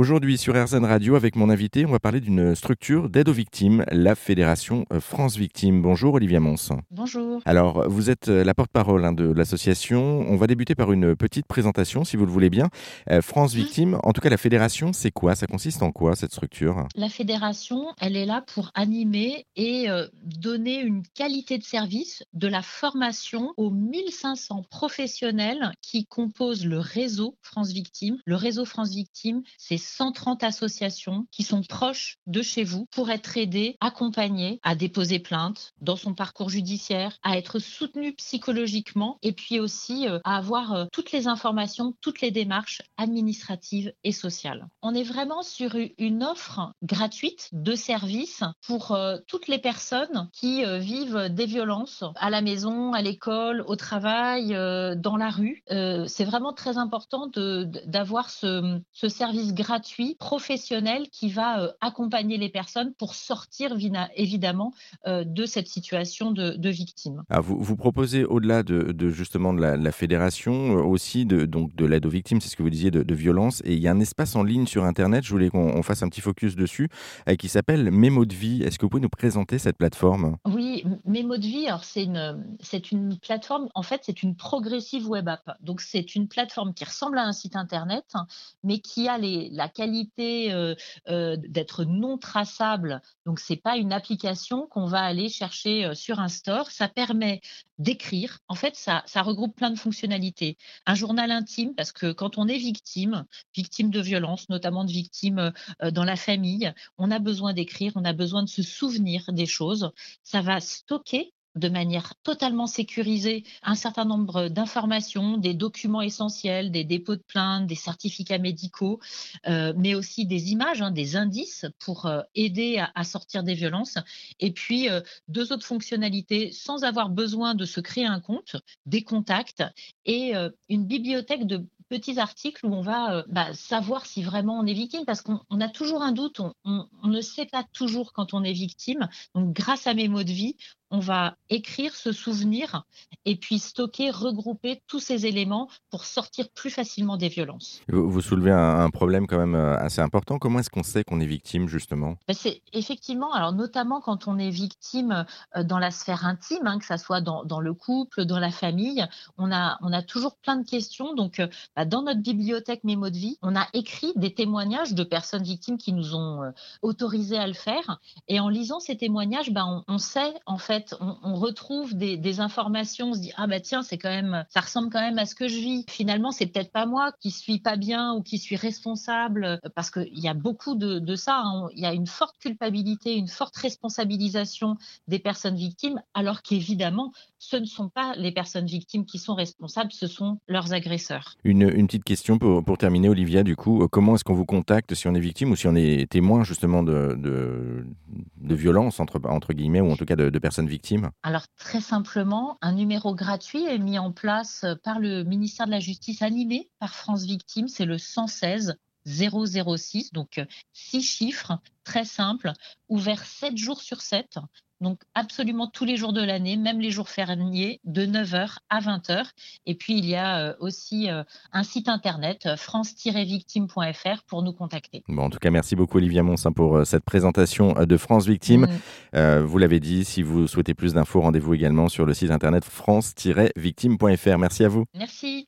Aujourd'hui sur RZN Radio avec mon invité, on va parler d'une structure d'aide aux victimes, la Fédération euh, France Victimes. Bonjour Olivia Mons. Bonjour. Alors vous êtes euh, la porte-parole hein, de l'association. On va débuter par une petite présentation si vous le voulez bien. Euh, France Victimes, en tout cas la fédération, c'est quoi? Ça consiste en quoi cette structure? La fédération, elle est là pour animer et donner une qualité de service, de la formation aux 1500 professionnels qui composent le réseau France Victimes. Le réseau France Victimes, c'est 130 associations qui sont proches de chez vous pour être aidées, accompagnées à déposer plainte dans son parcours judiciaire, à être soutenues psychologiquement et puis aussi euh, à avoir euh, toutes les informations, toutes les démarches administratives et sociales. On est vraiment sur une offre gratuite de services pour euh, toutes les personnes qui vivent des violences à la maison, à l'école, au travail, dans la rue. C'est vraiment très important d'avoir ce, ce service gratuit gratuit, professionnel, qui va euh, accompagner les personnes pour sortir évidemment euh, de cette situation de, victime. Ah, vous, vous, proposez au-delà de, justement de la, fédération euh, aussi de, donc de l'aide aux victimes, c'est ce que vous disiez, de, de, violence. Et il y a un espace en ligne sur Internet, je voulais qu'on fasse un petit focus dessus, qui s'appelle Mémo de vie. Est-ce que vous pouvez nous présenter cette plateforme? Oui, Mémo de vie, c'est une, c'est une plateforme, en fait c'est une progressive web app. Donc c'est une plateforme qui ressemble à un site Internet, mais qui a la qualité euh, euh, d'être non traçable. Donc, c'est pas une application qu'on va aller chercher euh, sur un store. Ça permet d'écrire. En fait, ça, ça regroupe plein de fonctionnalités. Un journal intime, parce que quand on est victime, victime de violence, notamment de victime dans la famille, on a besoin d'écrire, on a besoin de se souvenir des choses. Ça va stocker de manière totalement sécurisée un certain nombre d'informations, des documents essentiels, des dépôts de plainte, des certificats médicaux, euh, mais aussi des images, hein, des indices pour euh, aider à, sortir des violences. Et puis, euh, deux autres fonctionnalités sans avoir besoin de se créer un compte, des contacts et une bibliothèque de petits articles où on va bah, savoir si vraiment on est victime, parce qu'on a toujours un doute, on, on, ne sait pas toujours quand on est victime. Donc, grâce à mes mots de vie, on va écrire, se souvenir et puis stocker, regrouper tous ces éléments pour sortir plus facilement des violences. Vous, soulevez un, problème quand même euh, assez important. Comment est-ce qu'on sait qu'on est victime justement? Ben, C'est effectivement, alors notamment quand on est victime euh, dans la sphère intime, hein, que ce soit dans, le couple, dans la famille, on a, on a toujours plein de questions. Donc euh, bah, dans notre bibliothèque Mémo de vie, on a écrit des témoignages de personnes victimes qui nous ont autorisé à le faire. Et en lisant ces témoignages, bah, on, on sait en fait on, retrouve des, informations, on se dit ah bah tiens, c'est quand même, ça ressemble quand même à ce que je vis. Finalement, c'est peut-être pas moi qui suis pas bien ou qui suis responsable, euh, parce qu'il y a beaucoup de, ça. Hein. Il y a une forte culpabilité, une forte responsabilisation des personnes victimes, alors qu'évidemment, ce ne sont pas les personnes victimes qui sont responsables, ce sont leurs agresseurs. Une, petite question pour, terminer, Olivia, du coup, comment est-ce qu'on vous contacte si on est victime ou si on est témoin justement de, de, violence, entre, entre guillemets, ou en tout cas de, de personnes Alors très simplement, un numéro gratuit est mis en place par le ministère de la Justice animé par France Victimes, c'est le 116 006, donc six chiffres, très simples, ouvert 7 jours sur 7 donc absolument tous les jours de l'année, même les jours fériés, de 9h à 20h. Et puis il y a euh, aussi euh, un site internet, euh, france-victime.fr, pour nous contacter. Bon, en tout cas, merci beaucoup Olivia Monsin hein, pour cette présentation de France Victime. Mm. vous l'avez dit, si vous souhaitez plus d'infos, rendez-vous également sur le site internet france-victime.fr. Merci à vous. Merci.